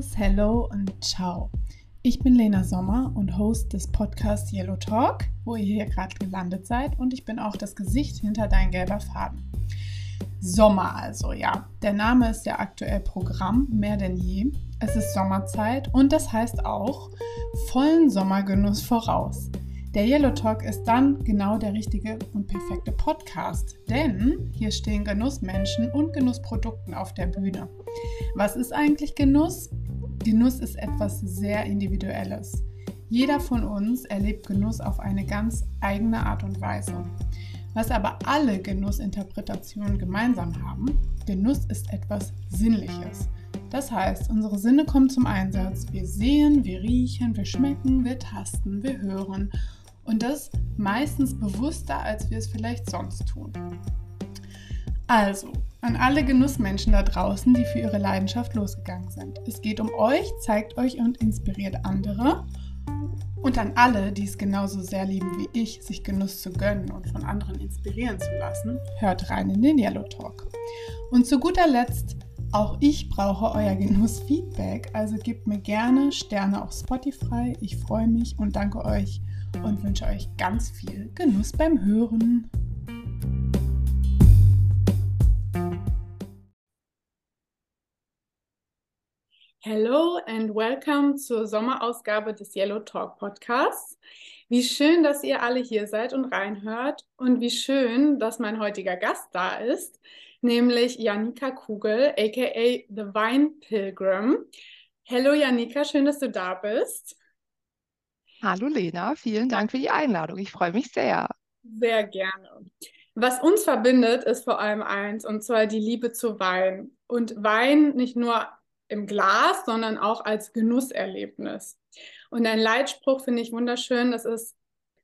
Servus, Hello und Ciao. Ich bin Lena Sommer und Host des Podcasts Yellow Talk, wo ihr hier gerade gelandet seid und ich bin auch das Gesicht hinter dein gelber Faden. Sommer also, ja. Der Name ist ja aktuell Programm, mehr denn je. Es ist Sommerzeit und das heißt auch vollen Sommergenuss voraus. Der Yellow Talk ist dann genau der richtige und perfekte Podcast, denn hier stehen Genussmenschen und Genussprodukten auf der Bühne. Was ist eigentlich Genuss? Genuss ist etwas sehr Individuelles. Jeder von uns erlebt Genuss auf eine ganz eigene Art und Weise. Was aber alle Genussinterpretationen gemeinsam haben, Genuss ist etwas Sinnliches. Das heißt, unsere Sinne kommen zum Einsatz. Wir sehen, wir riechen, wir schmecken, wir tasten, wir hören und das meistens bewusster, als wir es vielleicht sonst tun. Also, an alle Genussmenschen da draußen, die für ihre Leidenschaft losgegangen sind. Es geht um euch, zeigt euch und inspiriert andere. Und an alle, die es genauso sehr lieben wie ich, sich Genuss zu gönnen und von anderen inspirieren zu lassen, hört rein in den Yellow Talk. Und zu guter Letzt, auch ich brauche euer Genussfeedback, also gebt mir gerne Sterne auf Spotify. Ich freue mich und danke euch und wünsche euch ganz viel Genuss beim Hören. Hello and welcome zur Sommerausgabe des Yellow Talk Podcasts. Wie schön, dass ihr alle hier seid und reinhört und wie schön, dass mein heutiger Gast da ist, nämlich Janika Kugel, aka The Wine Pilgrim. Hello Janika, schön, dass du da bist. Hallo Lena, vielen Dank für die Einladung. Ich freue mich sehr. Sehr gerne. Was uns verbindet, ist vor allem eins, und zwar die Liebe zu Wein. Und Wein nicht nur im Glas, sondern auch als Genusserlebnis. Und ein Leitspruch finde ich wunderschön. Das ist,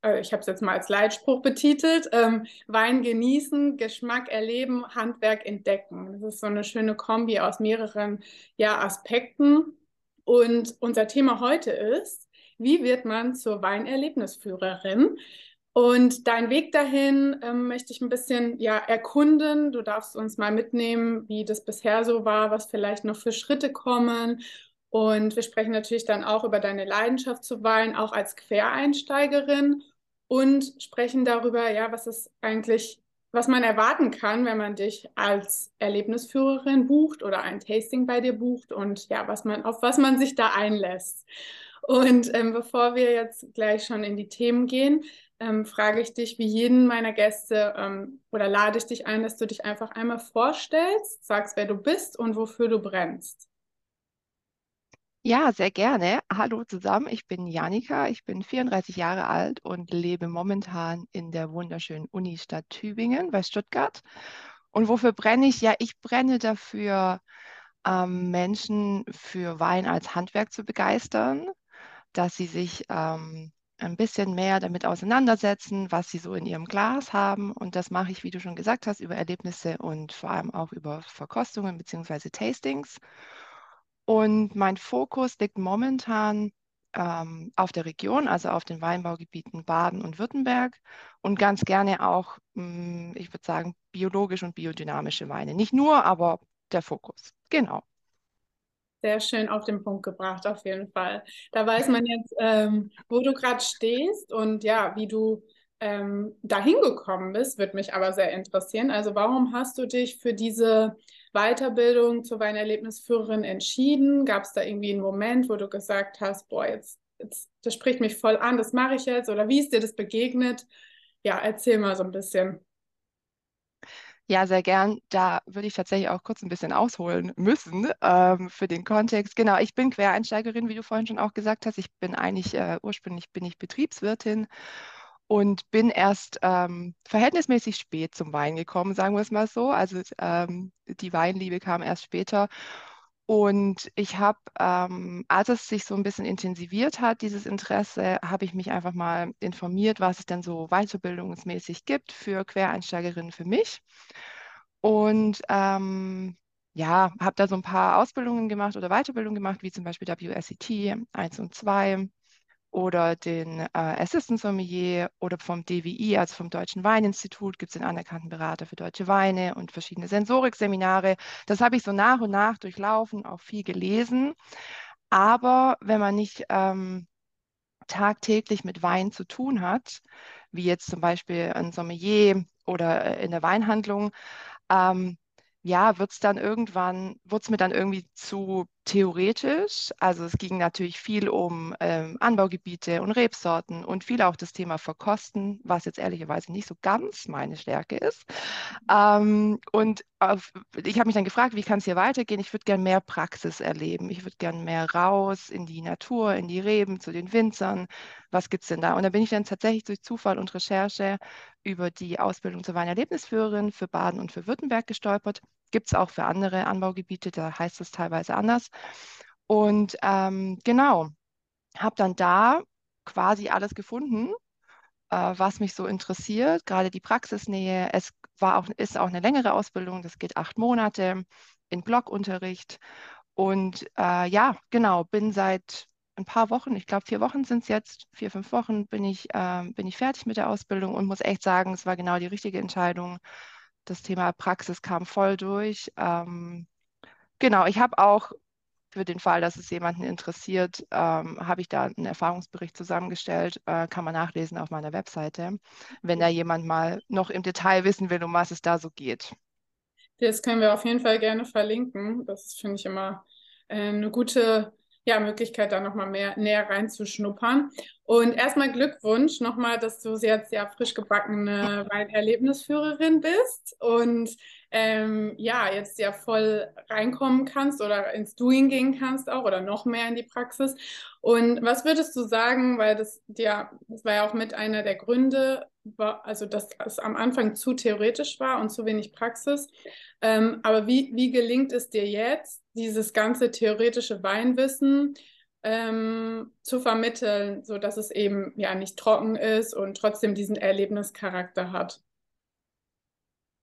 äh, ich habe es jetzt mal als Leitspruch betitelt, ähm, Wein genießen, Geschmack erleben, Handwerk entdecken. Das ist so eine schöne Kombi aus mehreren ja, Aspekten. Und unser Thema heute ist, wie wird man zur Weinerlebnisführerin? Und dein Weg dahin ähm, möchte ich ein bisschen ja, erkunden. Du darfst uns mal mitnehmen, wie das bisher so war, was vielleicht noch für Schritte kommen. Und wir sprechen natürlich dann auch über deine Leidenschaft zu Wein, auch als Quereinsteigerin und sprechen darüber, ja, was es eigentlich, was man erwarten kann, wenn man dich als Erlebnisführerin bucht oder ein Tasting bei dir bucht und ja, was man, auf was man sich da einlässt. Und ähm, bevor wir jetzt gleich schon in die Themen gehen, ähm, frage ich dich wie jeden meiner Gäste ähm, oder lade ich dich ein, dass du dich einfach einmal vorstellst, sagst, wer du bist und wofür du brennst. Ja, sehr gerne. Hallo zusammen, ich bin Janika, ich bin 34 Jahre alt und lebe momentan in der wunderschönen Unistadt Tübingen bei Stuttgart. Und wofür brenne ich? Ja, ich brenne dafür, ähm, Menschen für Wein als Handwerk zu begeistern, dass sie sich ähm, ein bisschen mehr damit auseinandersetzen, was sie so in ihrem Glas haben. Und das mache ich, wie du schon gesagt hast, über Erlebnisse und vor allem auch über Verkostungen bzw. Tastings. Und mein Fokus liegt momentan ähm, auf der Region, also auf den Weinbaugebieten Baden und Württemberg und ganz gerne auch, mh, hm, ich würde sagen, biologisch und biodynamische Weine. Nicht nur, aber der Fokus. Genau sehr schön auf den Punkt gebracht, auf jeden Fall. Da weiß man jetzt, ähm, wo du gerade stehst und ja, wie du ähm, dahin gekommen bist, wird mich aber sehr interessieren. Also warum hast du dich für diese Weiterbildung zur Weinerlebnisführerin entschieden? Gab es da irgendwie einen Moment, wo du gesagt hast, boah, jetzt, jetzt, das spricht mich voll an, das mache ich jetzt? Oder wie ist dir das begegnet? Ja, erzähl mal so ein bisschen. Ja, sehr gern. Da würde ich tatsächlich auch kurz ein bisschen ausholen müssen ähm, für den Kontext. Genau, ich bin Quereinsteigerin, wie du vorhin schon auch gesagt hast. Ich bin eigentlich, äh, ursprünglich bin ich Betriebswirtin und bin erst ähm, verhältnismäßig spät zum Wein gekommen, sagen wir es mal so. Also ähm, die Weinliebe kam erst später. Und ich habe, ähm, als es sich so ein bisschen intensiviert hat, dieses Interesse, habe ich mich einfach mal informiert, was es denn so weiterbildungsmäßig gibt für Quereinsteigerinnen für mich. Und ähm, ja, habe da so ein paar Ausbildungen gemacht oder Weiterbildungen gemacht, wie zum Beispiel WSET 1 und 2 oder den äh, Assistant Sommelier oder vom DWI, also vom Deutschen Weininstitut, gibt es den anerkannten Berater für deutsche Weine und verschiedene Sensorikseminare. Das habe ich so nach und nach durchlaufen, auch viel gelesen. Aber wenn man nicht ähm, tagtäglich mit Wein zu tun hat, wie jetzt zum Beispiel ein Sommelier oder in der Weinhandlung, ähm, ja, wird es dann irgendwann, wird es mir dann irgendwie zu theoretisch. Also es ging natürlich viel um ähm, Anbaugebiete und Rebsorten und viel auch das Thema Verkosten, was jetzt ehrlicherweise nicht so ganz meine Stärke ist. Ähm, und auf, ich habe mich dann gefragt, wie kann es hier weitergehen? Ich würde gerne mehr Praxis erleben. Ich würde gerne mehr raus in die Natur, in die Reben, zu den Winzern. Was gibt es denn da? Und da bin ich dann tatsächlich durch Zufall und Recherche über die Ausbildung zur Weinerlebnisführerin für Baden und für Württemberg gestolpert. Gibt es auch für andere Anbaugebiete, da heißt es teilweise anders. Und ähm, genau, habe dann da quasi alles gefunden, äh, was mich so interessiert, gerade die Praxisnähe. Es war auch, ist auch eine längere Ausbildung, das geht acht Monate in Blockunterricht. Und äh, ja, genau, bin seit ein paar Wochen, ich glaube vier Wochen sind es jetzt, vier, fünf Wochen bin ich, äh, bin ich fertig mit der Ausbildung und muss echt sagen, es war genau die richtige Entscheidung. Das Thema Praxis kam voll durch. Ähm, genau, ich habe auch für den Fall, dass es jemanden interessiert, ähm, habe ich da einen Erfahrungsbericht zusammengestellt, äh, kann man nachlesen auf meiner Webseite, wenn da jemand mal noch im Detail wissen will, um was es da so geht. Das können wir auf jeden Fall gerne verlinken. Das finde ich immer äh, eine gute ja, Möglichkeit, da nochmal mehr näher reinzuschnuppern. Und erstmal Glückwunsch nochmal, dass du jetzt ja frisch gebackene Weinerlebnisführerin bist und ähm, ja, jetzt ja voll reinkommen kannst oder ins Doing gehen kannst auch oder noch mehr in die Praxis. Und was würdest du sagen, weil das ja, das war ja auch mit einer der Gründe, also dass es am Anfang zu theoretisch war und zu wenig Praxis. Ähm, aber wie, wie gelingt es dir jetzt, dieses ganze theoretische Weinwissen ähm, zu vermitteln, sodass es eben ja nicht trocken ist und trotzdem diesen Erlebnischarakter hat?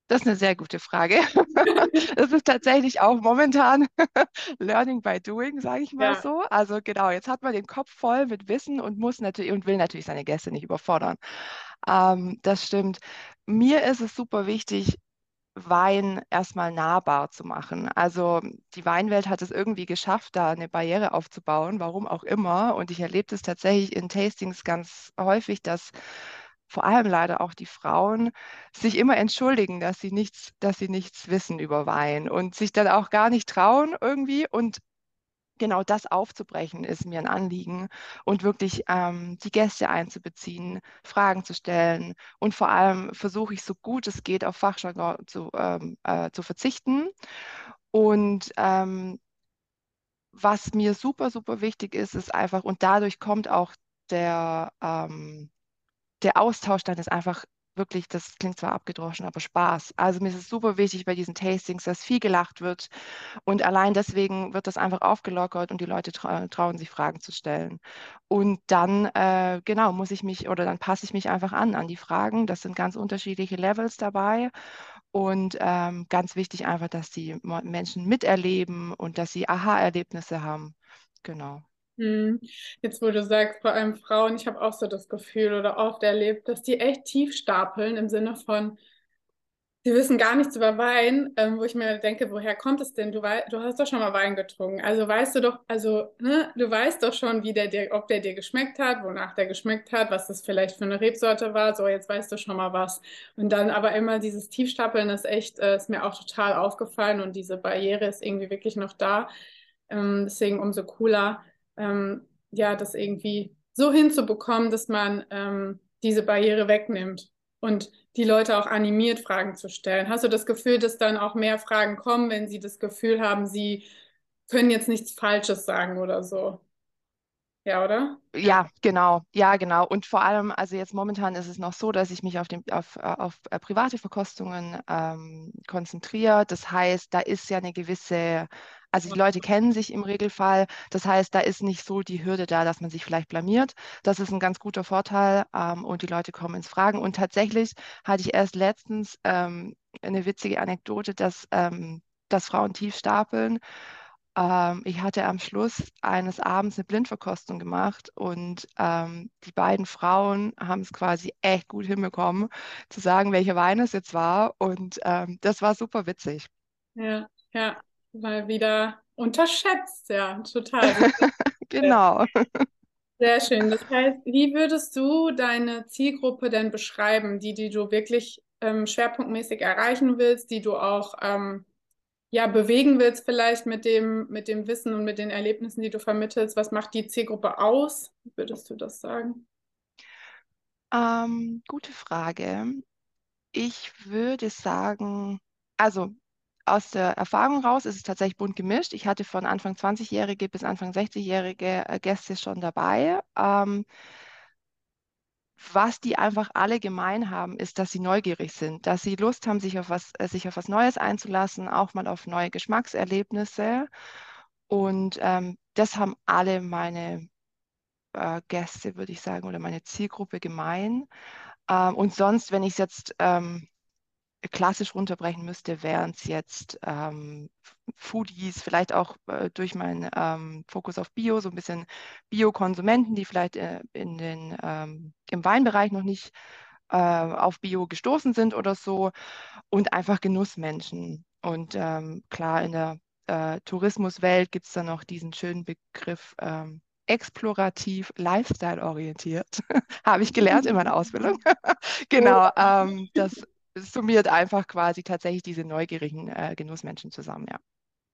Das ist eine sehr gute Frage. Das ist tatsächlich auch momentan Learning by Doing, sage ich mal ja. so. Also genau, jetzt hat man den Kopf voll mit Wissen und muss natürlich und will natürlich seine Gäste nicht überfordern. Ähm, das stimmt. Mir ist es super wichtig, Wein erstmal nahbar zu machen. Also die Weinwelt hat es irgendwie geschafft, da eine Barriere aufzubauen, warum auch immer. Und ich erlebe das tatsächlich in Tastings ganz häufig, dass vor allem leider auch die Frauen sich immer entschuldigen, dass sie nichts, dass sie nichts wissen über Wein und sich dann auch gar nicht trauen irgendwie. Und genau das aufzubrechen ist mir ein Anliegen und wirklich ähm, die Gäste einzubeziehen, Fragen zu stellen und vor allem versuche ich so gut es geht auf Fachjargon zu, ähm, äh, zu verzichten. Und ähm, was mir super, super wichtig ist, ist einfach, und dadurch kommt auch der, ähm, der Austausch dann ist einfach wirklich, das klingt zwar abgedroschen, aber Spaß. Also mir ist es super wichtig bei diesen Tastings, dass viel gelacht wird und allein deswegen wird das einfach aufgelockert und die Leute tra trauen sich Fragen zu stellen. Und dann, äh, genau, muss ich mich oder dann passe ich mich einfach an an die Fragen. Das sind ganz unterschiedliche Levels dabei und ähm, ganz wichtig einfach, dass die Menschen miterleben und dass sie Aha-Erlebnisse haben. Genau. Hm. Jetzt, wo du sagst, vor allem Frauen, ich habe auch so das Gefühl oder oft erlebt, dass die echt tief stapeln im Sinne von, die wissen gar nichts über Wein, ähm, wo ich mir denke, woher kommt es denn? Du, du hast doch schon mal Wein getrunken. Also weißt du doch, also ne, du weißt doch schon, wie der dir, ob der dir geschmeckt hat, wonach der geschmeckt hat, was das vielleicht für eine Rebsorte war. So, jetzt weißt du schon mal was. Und dann aber immer dieses Tiefstapeln ist echt, äh, ist mir auch total aufgefallen und diese Barriere ist irgendwie wirklich noch da. Ähm, deswegen umso cooler ähm, ja, das irgendwie so hinzubekommen, dass man ähm, diese Barriere wegnimmt und die Leute auch animiert, Fragen zu stellen. Hast du das Gefühl, dass dann auch mehr Fragen kommen, wenn sie das Gefühl haben, sie können jetzt nichts Falsches sagen oder so? Ja, oder? Ja, genau. Ja, genau. Und vor allem, also jetzt momentan ist es noch so, dass ich mich auf, den, auf, auf äh, private Verkostungen ähm, konzentriere. Das heißt, da ist ja eine gewisse also die Leute kennen sich im Regelfall. Das heißt, da ist nicht so die Hürde da, dass man sich vielleicht blamiert. Das ist ein ganz guter Vorteil ähm, und die Leute kommen ins Fragen. Und tatsächlich hatte ich erst letztens ähm, eine witzige Anekdote, dass, ähm, dass Frauen tief stapeln. Ähm, ich hatte am Schluss eines Abends eine Blindverkostung gemacht und ähm, die beiden Frauen haben es quasi echt gut hinbekommen, zu sagen, welcher Wein es jetzt war. Und ähm, das war super witzig. Ja, ja mal wieder unterschätzt, ja, total. Genau. Sehr schön. Das heißt, wie würdest du deine Zielgruppe denn beschreiben, die, die du wirklich ähm, schwerpunktmäßig erreichen willst, die du auch ähm, ja, bewegen willst, vielleicht mit dem, mit dem Wissen und mit den Erlebnissen, die du vermittelst? Was macht die Zielgruppe aus? Würdest du das sagen? Ähm, gute Frage. Ich würde sagen, also aus der Erfahrung raus ist es tatsächlich bunt gemischt. Ich hatte von Anfang 20-Jährige bis Anfang 60-Jährige äh, Gäste schon dabei. Ähm, was die einfach alle gemein haben, ist, dass sie neugierig sind, dass sie Lust haben, sich auf was, äh, sich auf was Neues einzulassen, auch mal auf neue Geschmackserlebnisse. Und ähm, das haben alle meine äh, Gäste, würde ich sagen, oder meine Zielgruppe gemein. Ähm, und sonst, wenn ich es jetzt ähm, klassisch runterbrechen müsste, wären es jetzt ähm, Foodies, vielleicht auch äh, durch meinen ähm, Fokus auf Bio, so ein bisschen Bio-Konsumenten, die vielleicht äh, in den, ähm, im Weinbereich noch nicht äh, auf Bio gestoßen sind oder so und einfach Genussmenschen. Und ähm, klar, in der äh, Tourismuswelt gibt es dann noch diesen schönen Begriff ähm, explorativ, lifestyle-orientiert. Habe ich gelernt in meiner Ausbildung. genau, ähm, das summiert einfach quasi tatsächlich diese neugierigen äh, Genussmenschen zusammen, ja.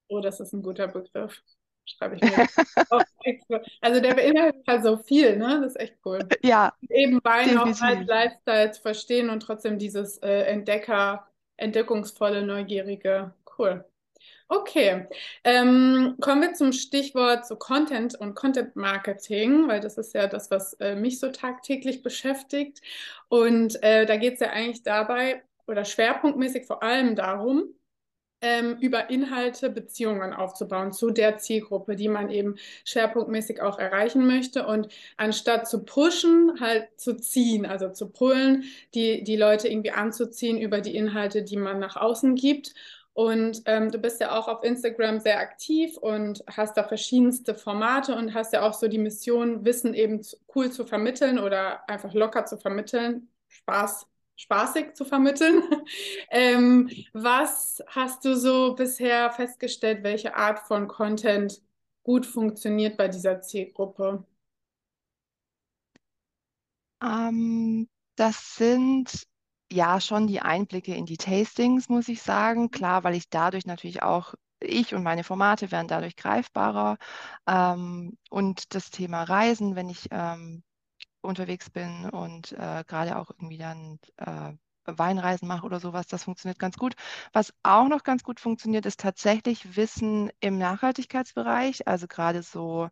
Oh, das ist ein guter Begriff. Schreibe ich mir. also der beinhaltet halt so viel, ne? Das ist echt cool. Ja. Eben Wein auch als Lifestyle zu verstehen und trotzdem dieses äh, Entdecker, entdeckungsvolle, neugierige. Cool. Okay, ähm, kommen wir zum Stichwort so Content und Content Marketing, weil das ist ja das, was äh, mich so tagtäglich beschäftigt. Und äh, da geht es ja eigentlich dabei oder schwerpunktmäßig vor allem darum, ähm, über Inhalte Beziehungen aufzubauen zu der Zielgruppe, die man eben schwerpunktmäßig auch erreichen möchte. Und anstatt zu pushen, halt zu ziehen, also zu pullen, die, die Leute irgendwie anzuziehen über die Inhalte, die man nach außen gibt. Und ähm, du bist ja auch auf Instagram sehr aktiv und hast da verschiedenste Formate und hast ja auch so die Mission, Wissen eben cool zu vermitteln oder einfach locker zu vermitteln, Spaß, spaßig zu vermitteln. ähm, was hast du so bisher festgestellt, welche Art von Content gut funktioniert bei dieser Zielgruppe? Ähm, das sind ja, schon die Einblicke in die Tastings, muss ich sagen. Klar, weil ich dadurch natürlich auch, ich und meine Formate werden dadurch greifbarer. Ähm, und das Thema Reisen, wenn ich ähm, unterwegs bin und äh, gerade auch irgendwie dann äh, Weinreisen mache oder sowas, das funktioniert ganz gut. Was auch noch ganz gut funktioniert, ist tatsächlich Wissen im Nachhaltigkeitsbereich, also gerade so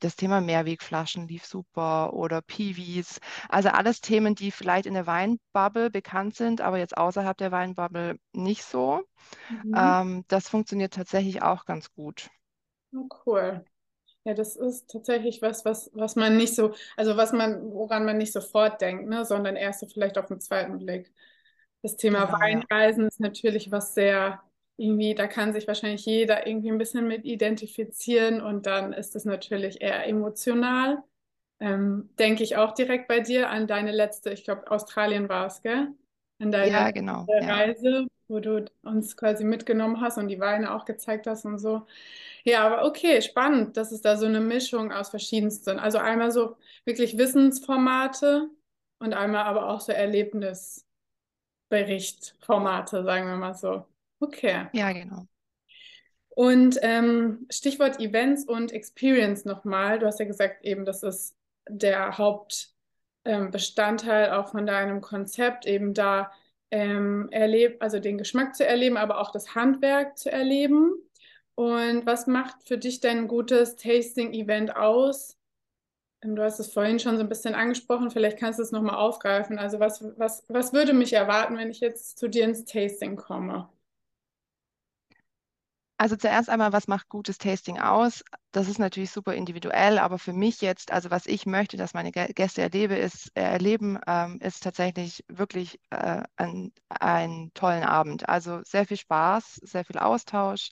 das Thema Mehrwegflaschen lief super oder Piwis. Also alles Themen, die vielleicht in der Weinbubble bekannt sind, aber jetzt außerhalb der Weinbubble nicht so. Mhm. Ähm, das funktioniert tatsächlich auch ganz gut. Oh, cool. Ja, das ist tatsächlich was, was, was man nicht so, also was man, woran man nicht sofort denkt, ne, sondern erst so vielleicht auf den zweiten Blick. Das Thema genau, Weinreisen ja. ist natürlich was sehr irgendwie, da kann sich wahrscheinlich jeder irgendwie ein bisschen mit identifizieren und dann ist es natürlich eher emotional. Ähm, denke ich auch direkt bei dir an deine letzte, ich glaube, Australien war es, gell? An deine ja, genau, Reise, ja. Wo du uns quasi mitgenommen hast und die Weine auch gezeigt hast und so. Ja, aber okay, spannend, dass es da so eine Mischung aus verschiedensten. Also einmal so wirklich Wissensformate und einmal aber auch so Erlebnisberichtformate, sagen wir mal so. Okay. Ja, genau. Und ähm, Stichwort Events und Experience nochmal. Du hast ja gesagt, eben, das ist der Hauptbestandteil ähm, auch von deinem Konzept, eben da ähm, erlebt, also den Geschmack zu erleben, aber auch das Handwerk zu erleben. Und was macht für dich denn ein gutes Tasting-Event aus? Ähm, du hast es vorhin schon so ein bisschen angesprochen, vielleicht kannst du es nochmal aufgreifen. Also was, was, was würde mich erwarten, wenn ich jetzt zu dir ins Tasting komme? Also zuerst einmal, was macht gutes Tasting aus? Das ist natürlich super individuell, aber für mich jetzt, also was ich möchte, dass meine Gäste erlebe, ist, äh, erleben, ähm, ist tatsächlich wirklich äh, ein, einen tollen Abend. Also sehr viel Spaß, sehr viel Austausch.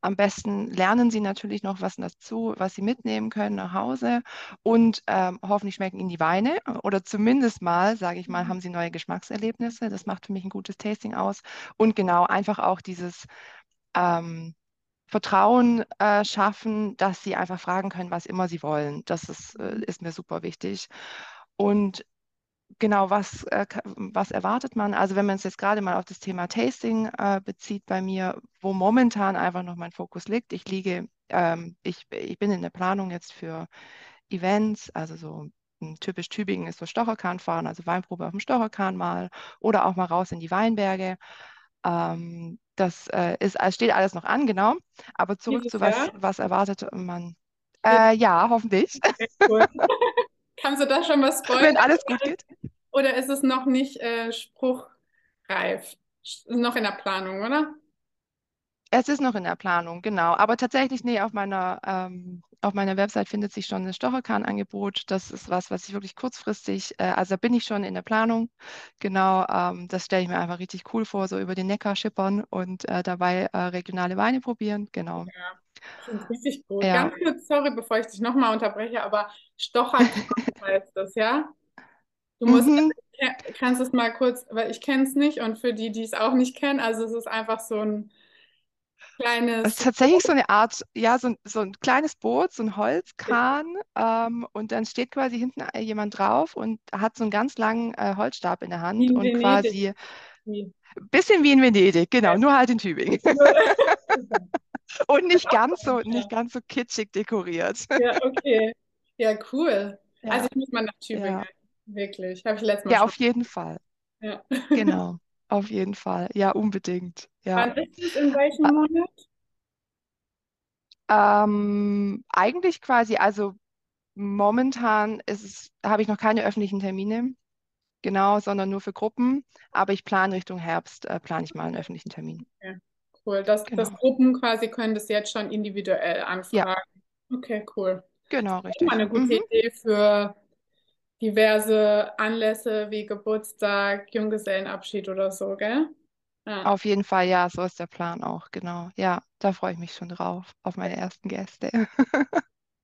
Am besten lernen Sie natürlich noch was dazu, was Sie mitnehmen können nach Hause und ähm, hoffentlich schmecken Ihnen die Weine oder zumindest mal, sage ich mal, mhm. haben Sie neue Geschmackserlebnisse. Das macht für mich ein gutes Tasting aus und genau einfach auch dieses ähm, Vertrauen äh, schaffen, dass sie einfach fragen können, was immer sie wollen. Das ist, äh, ist mir super wichtig. Und genau, was, äh, was erwartet man? Also wenn man es jetzt gerade mal auf das Thema Tasting äh, bezieht bei mir, wo momentan einfach noch mein Fokus liegt. Ich liege, ähm, ich, ich bin in der Planung jetzt für Events, also so typisch Tübingen ist so Stocherkahn fahren, also Weinprobe auf dem Stocherkahn mal oder auch mal raus in die Weinberge. Ähm, das äh, ist, steht alles noch an, genau. Aber zurück Dieses zu was, Jahr? was erwartet man? Äh, ja, hoffentlich, cool. Kannst du da schon was spoilern? wenn alles gut geht. Oder ist es noch nicht äh, spruchreif? Ist noch in der Planung, oder? Es ist noch in der Planung, genau. Aber tatsächlich, nee, auf meiner, ähm, auf meiner Website findet sich schon das Stocherkahn-Angebot. Das ist was, was ich wirklich kurzfristig, äh, also da bin ich schon in der Planung. Genau, ähm, das stelle ich mir einfach richtig cool vor, so über den Neckar schippern und äh, dabei äh, regionale Weine probieren. Genau. Ja, richtig gut. Ja. Ganz kurz, sorry, bevor ich dich nochmal unterbreche, aber Stocherkahn heißt das, ja? Du musst, Mhm. kannst es mal kurz, weil ich kenne es nicht und für die, die es auch nicht kennen, also es ist einfach so ein Es kleines, ist tatsächlich so eine Art, ja, so, ein- so ein kleines Boot, so ein Holzkran, ähm, und dann steht quasi hinten äh, jemand drauf und hat so einen ganz langen äh, Holzstab in der Hand in und Venedig. quasi bisschen wie in Venedig, genau, nur halt in Tübingen. Und nicht ganz so, Ja. nicht ganz so kitschig dekoriert. Ja, okay. Ja, cool. Also Ja, ich muss mal nach Tübingen, ja. wirklich. Habe ich letztes Mal Ja, schon. auf jeden Fall. Ja. Genau, auf jeden Fall. Ja, unbedingt. Ja. Wann ist es? In welchem Ä- Monat? Ähm, eigentlich quasi, also momentan ist es, habe ich noch keine öffentlichen Termine, genau, sondern nur für Gruppen. Aber ich plane Richtung Herbst, äh, plane ich mal einen öffentlichen Termin. Ja, cool. Das, das Genau. Gruppen quasi können das jetzt schon individuell Ja, anfragen. Okay, cool. genau, Immer richtig. eine gute Mhm. Idee für diverse Anlässe wie Geburtstag, Junggesellenabschied oder so, gell? Ja, Auf jeden Fall, ja, so ist der Plan auch, genau. Ja, da freue ich mich schon drauf, auf meine ersten Gäste.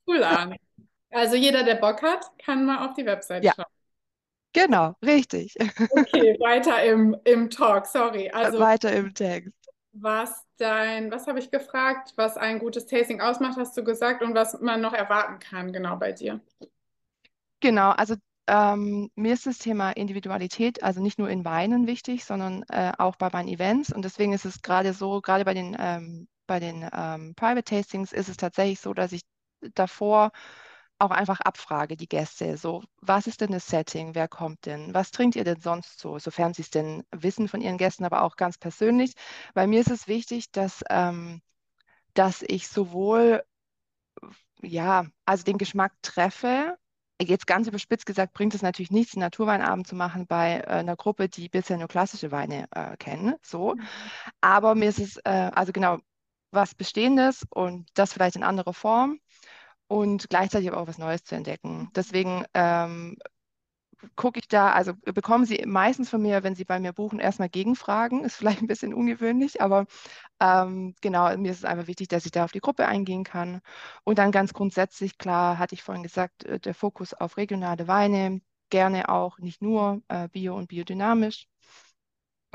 cool an. Also jeder, der Bock hat, kann mal auf die Website Ja, schauen. genau, richtig. Okay, weiter im, im Talk, sorry. Also Weiter im Text. was dein, was habe ich gefragt, was ein gutes Tasting ausmacht, hast du gesagt und was man noch erwarten kann, genau bei dir. Genau, also ähm, mir ist das Thema Individualität, also nicht nur in Weinen wichtig, sondern äh, auch bei meinen Events. Und deswegen ist es gerade so, gerade bei den, ähm, bei den ähm, Private Tastings ist es tatsächlich so, dass ich davor auch einfach abfrage, die Gäste. So, was ist denn das Setting? Wer kommt denn? Was trinkt ihr denn sonst so? Sofern sie es denn wissen von ihren Gästen, aber auch ganz persönlich. Bei mir ist es wichtig, dass, ähm, dass ich sowohl ja, also den Geschmack treffe. Jetzt ganz überspitzt gesagt, bringt es natürlich nichts, einen Naturweinabend zu machen bei äh, einer Gruppe, die bisher nur klassische Weine äh, kennen. So. Aber mir ist es, äh, also genau, was Bestehendes und das vielleicht in anderer Form und gleichzeitig aber auch was Neues zu entdecken. Deswegen ähm, gucke ich da, also bekommen Sie meistens von mir, wenn Sie bei mir buchen, erstmal Gegenfragen. Ist vielleicht ein bisschen ungewöhnlich, aber ähm, genau, mir ist es einfach wichtig, dass ich da auf die Gruppe eingehen kann. Und dann ganz grundsätzlich, klar, hatte ich vorhin gesagt, äh, der Fokus auf regionale Weine, gerne auch nicht nur äh, bio und biodynamisch.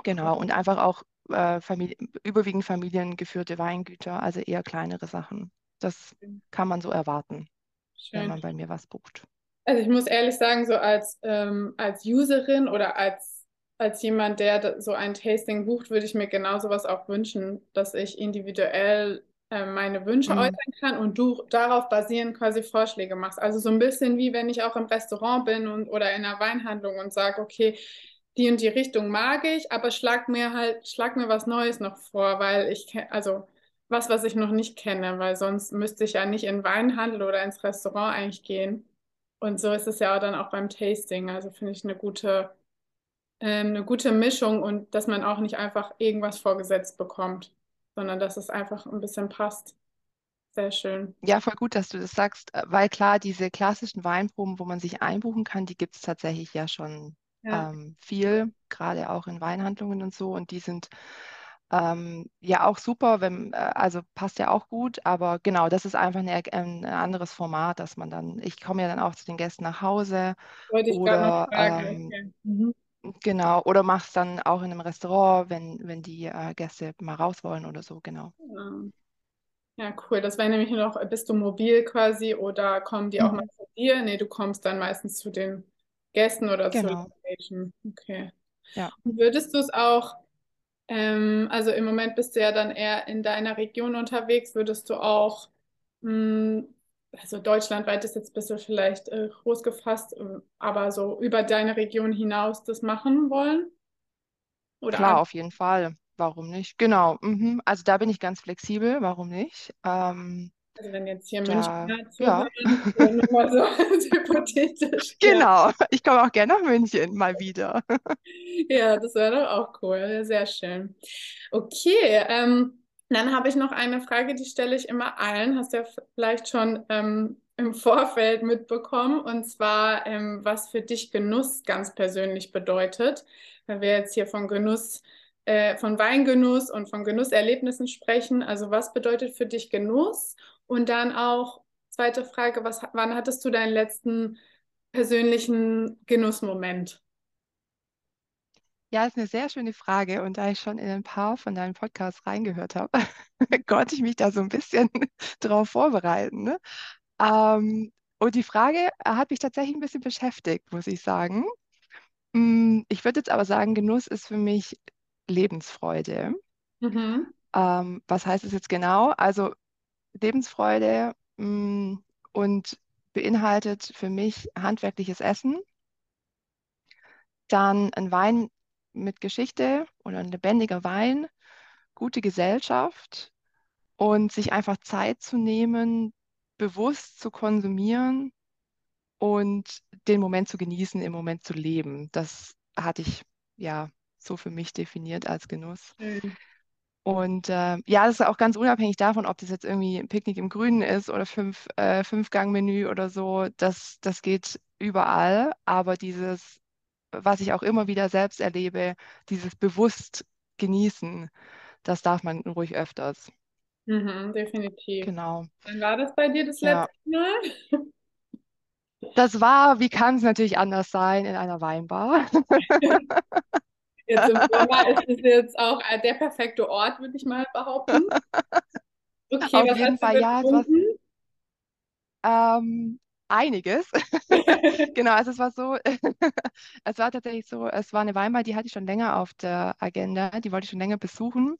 Genau, und einfach auch äh, Familie, überwiegend familiengeführte Weingüter, also eher kleinere Sachen. Das kann man so erwarten, wenn Schön. man bei mir was bucht. Also ich muss ehrlich sagen, so als, ähm, als Userin oder als, als jemand, der so ein Tasting bucht, würde ich mir genau sowas auch wünschen, dass ich individuell äh, meine Wünsche Mhm. äußern kann und du darauf basierend quasi Vorschläge machst. Also so ein bisschen wie wenn ich auch im Restaurant bin und, oder in einer Weinhandlung und sage, okay, die und die Richtung mag ich, aber schlag mir halt, schlag mir was Neues noch vor, weil ich also was, was ich noch nicht kenne, weil sonst müsste ich ja nicht in Weinhandel oder ins Restaurant eigentlich gehen. Und so ist es ja dann auch beim Tasting. Also finde ich eine gute, ähm, eine gute Mischung und dass man auch nicht einfach irgendwas vorgesetzt bekommt, sondern dass es einfach ein bisschen passt. Sehr schön. Ja, voll gut, dass du das sagst, äh, weil klar, diese klassischen Weinproben, wo man sich einbuchen kann, die gibt es tatsächlich ja schon Ja, ähm, viel, gerade auch in Weinhandlungen und so. Und die sind ähm, ja auch super, wenn, äh, also passt ja auch gut, aber genau, das ist einfach eine, ein anderes Format, dass man dann, ich komme ja dann auch zu den Gästen nach Hause wollte ich oder ähm, Okay. Mhm. genau, oder mach's dann auch in einem Restaurant, wenn, wenn die äh, Gäste mal raus wollen oder so, genau. Ja. Cool. Das wäre nämlich noch, bist du mobil quasi oder kommen die auch mal Mhm. zu dir? Nee, du kommst dann meistens zu den Gästen oder zur Genau, Location. Okay. ja. Und würdest du es auch, ähm, also im Moment bist du ja dann eher in deiner Region unterwegs, würdest du auch, mh, also deutschlandweit ist jetzt ein bisschen vielleicht äh, groß gefasst, äh, aber so über deine Region hinaus das machen wollen? Oder Klar, auf jeden Fall. Warum nicht? Genau. Mhm. Also da bin ich ganz flexibel. Warum nicht? Ähm, also wenn jetzt hier da, Münchner ja, mal so hypothetisch, ja. genau. Ich komme auch gerne nach München mal wieder. Ja, das wäre doch auch cool. Ja, Sehr schön. Okay, ähm, dann habe ich noch eine Frage, die stelle ich immer allen. Hast du ja vielleicht schon ähm, im Vorfeld mitbekommen. Und zwar, ähm, was für dich Genuss ganz persönlich bedeutet. Weil wir jetzt hier von Genuss, äh, von Weingenuss und von Genusserlebnissen sprechen. Also was bedeutet für dich Genuss? Und dann auch, zweite Frage, was, wann hattest du deinen letzten persönlichen Genussmoment? Ja, ist eine sehr schöne Frage. Und da ich schon in ein paar von deinen Podcasts reingehört habe, konnte ich mich da so ein bisschen drauf vorbereiten. Ne? Ähm, und die Frage hat mich tatsächlich ein bisschen beschäftigt, muss ich sagen. Mm, Ich würde jetzt aber sagen, Genuss ist für mich Lebensfreude. Mhm. Ähm, was heißt es jetzt genau? Also Lebensfreude, mm, und beinhaltet für mich handwerkliches Essen, dann ein Wein mit Geschichte oder ein lebendiger Wein, gute Gesellschaft und sich einfach Zeit zu nehmen, bewusst zu konsumieren und den Moment zu genießen, im Moment zu leben. Das hatte ich ja so für mich definiert als Genuss. Schön. Und äh, ja, das ist auch ganz unabhängig davon, ob das jetzt irgendwie ein Picknick im Grünen ist oder fünf, äh, Fünf-Gang-Menü oder so. Das, das geht überall. Aber dieses, was ich auch immer wieder selbst erlebe, dieses bewusst genießen, das darf man ruhig öfters. Mhm, definitiv. Genau. Wann war das bei dir das Ja. letzte Mal? Das war, wie kann es natürlich anders sein, in einer Weinbar. Jetzt im Sommer ist es jetzt auch äh, der perfekte Ort, würde ich mal behaupten. Okay, Auf was jeden Fall, ja, getrunken? ähm, einiges. Genau, also es war so, es war tatsächlich so, es war eine Weinbar, die hatte ich schon länger auf der Agenda, die wollte ich schon länger besuchen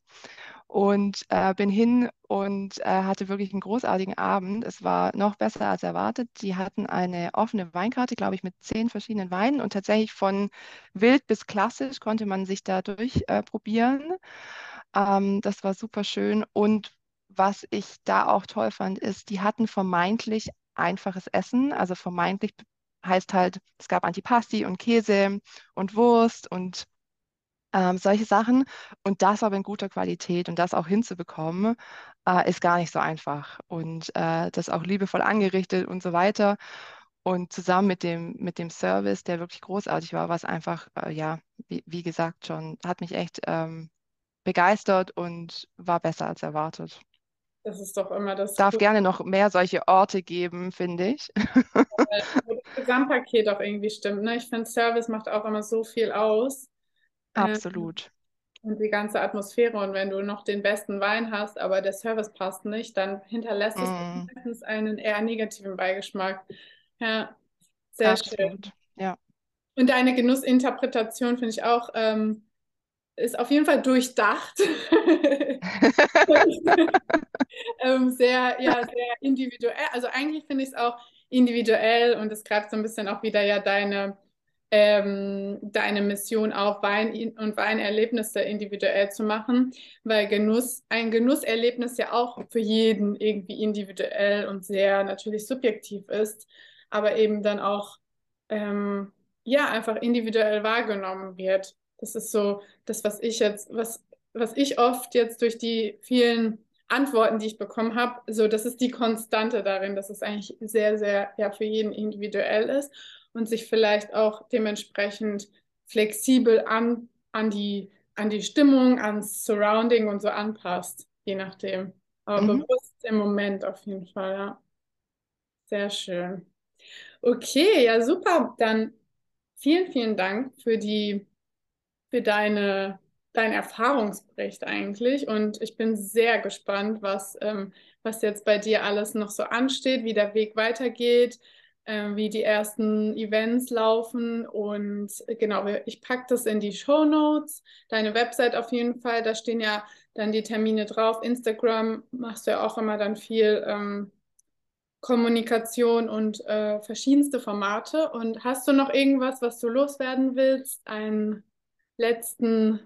und äh, bin hin und äh, hatte wirklich einen großartigen Abend. Es war noch besser als erwartet. Die hatten eine offene Weinkarte, glaube ich, mit zehn verschiedenen Weinen und tatsächlich von wild bis klassisch konnte man sich da durchprobieren. Äh, ähm, das war super schön und was ich da auch toll fand, ist, die hatten vermeintlich einfaches Essen. Also vermeintlich heißt halt, es gab Antipasti und Käse und Wurst und ähm, solche Sachen. Und das aber in guter Qualität und das auch hinzubekommen, äh, ist gar nicht so einfach. Und äh, das auch liebevoll angerichtet und so weiter. Und zusammen mit dem, mit dem Service, der wirklich großartig war, was einfach, äh, ja, wie, wie gesagt schon, hat mich echt ähm, begeistert und war besser als erwartet. Das ist doch immer das Darf Coole, gerne noch mehr solche Orte geben, finde ich. wo das Gesamtpaket auch irgendwie stimmt. Ne? Ich finde, Service macht auch immer so viel aus. Ähm, Absolut. und die ganze Atmosphäre. Und wenn du noch den besten Wein hast, aber der Service passt nicht, dann hinterlässt es Mm, meistens einen eher negativen Beigeschmack. Ja, sehr schön. absolut. Ja. Und deine Genussinterpretation finde ich auch, ähm, ist auf jeden Fall durchdacht. ähm, sehr, ja, sehr individuell. Also eigentlich finde ich es auch individuell und es greift so ein bisschen auch wieder ja deine, ähm, deine Mission auf, Wein und Weinerlebnisse individuell zu machen, weil Genuss, ein Genusserlebnis ja auch für jeden irgendwie individuell und sehr natürlich subjektiv ist, aber eben dann auch ähm, ja einfach individuell wahrgenommen wird. Das ist so das, was ich jetzt, was, was ich oft jetzt durch die vielen Antworten, die ich bekommen habe, so das ist die Konstante darin, dass es eigentlich sehr, sehr ja für jeden individuell ist und sich vielleicht auch dementsprechend flexibel an, an die, an die Stimmung, ans Surrounding und so anpasst, je nachdem. Aber Mhm. bewusst im Moment auf jeden Fall, ja. Sehr schön. Okay, ja, super. Dann vielen, vielen Dank für die, für deine dein Erfahrungsbericht eigentlich und ich bin sehr gespannt, was, ähm, was jetzt bei dir alles noch so ansteht, wie der Weg weitergeht, äh, wie die ersten Events laufen und äh, genau, ich packe das in die Show Notes, deine Website auf jeden Fall, da stehen ja dann die Termine drauf. Instagram machst du ja auch immer dann viel ähm, Kommunikation und äh, verschiedenste Formate. Und hast du noch irgendwas, was du loswerden willst? Einen letzten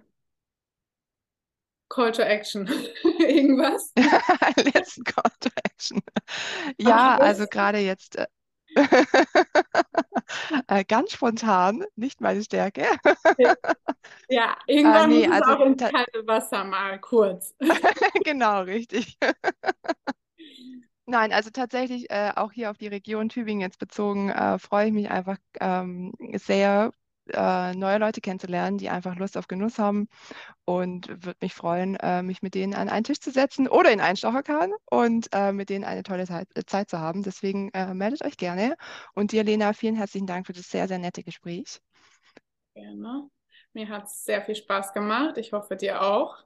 Call to Action. Irgendwas? letzten Call to Action. Ja, also gerade jetzt. Äh, ganz spontan, nicht meine Stärke. ja, irgendwann äh, nee, muss also, auch ins kalte Wasser mal kurz. genau, richtig. Nein, also tatsächlich äh, auch hier auf die Region Tübingen jetzt bezogen, äh, freue ich mich einfach ähm, sehr, äh, neue Leute kennenzulernen, die einfach Lust auf Genuss haben und würde mich freuen, äh, mich mit denen an einen Tisch zu setzen oder in einen Stocherkahn und äh, mit denen eine tolle Zeit, äh, Zeit zu haben. Deswegen meldet euch gerne. Und dir, Lena, vielen herzlichen Dank für das sehr, sehr nette Gespräch. Gerne. Mir hat es sehr viel Spaß gemacht. Ich hoffe, dir auch.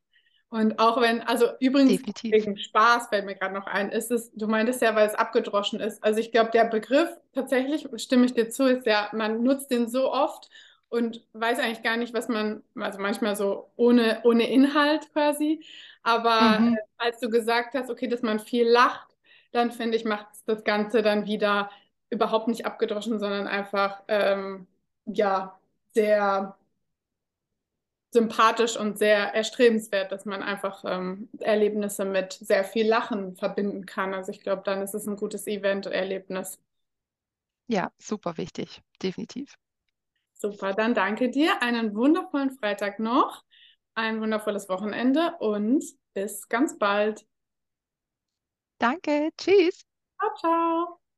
Und auch wenn, also übrigens Definitiv. wegen Spaß fällt mir gerade noch ein, ist es, du meintest ja, weil es abgedroschen ist. Also ich glaube, der Begriff, tatsächlich stimme ich dir zu, ist ja, man nutzt den so oft und weiß eigentlich gar nicht, was man, also manchmal so ohne, ohne Inhalt quasi. Aber mhm. äh, als du gesagt hast, okay, dass man viel lacht, dann finde ich, macht das Ganze dann wieder überhaupt nicht abgedroschen, sondern einfach, ähm, ja, sehr sympathisch und sehr erstrebenswert, dass man einfach ähm, Erlebnisse mit sehr viel Lachen verbinden kann. Also ich glaube, dann ist es ein gutes Event-Erlebnis. Ja, super wichtig, definitiv. Super, dann danke dir. Einen wundervollen Freitag noch, ein wundervolles Wochenende und bis ganz bald. Danke, tschüss. Ciao, ciao.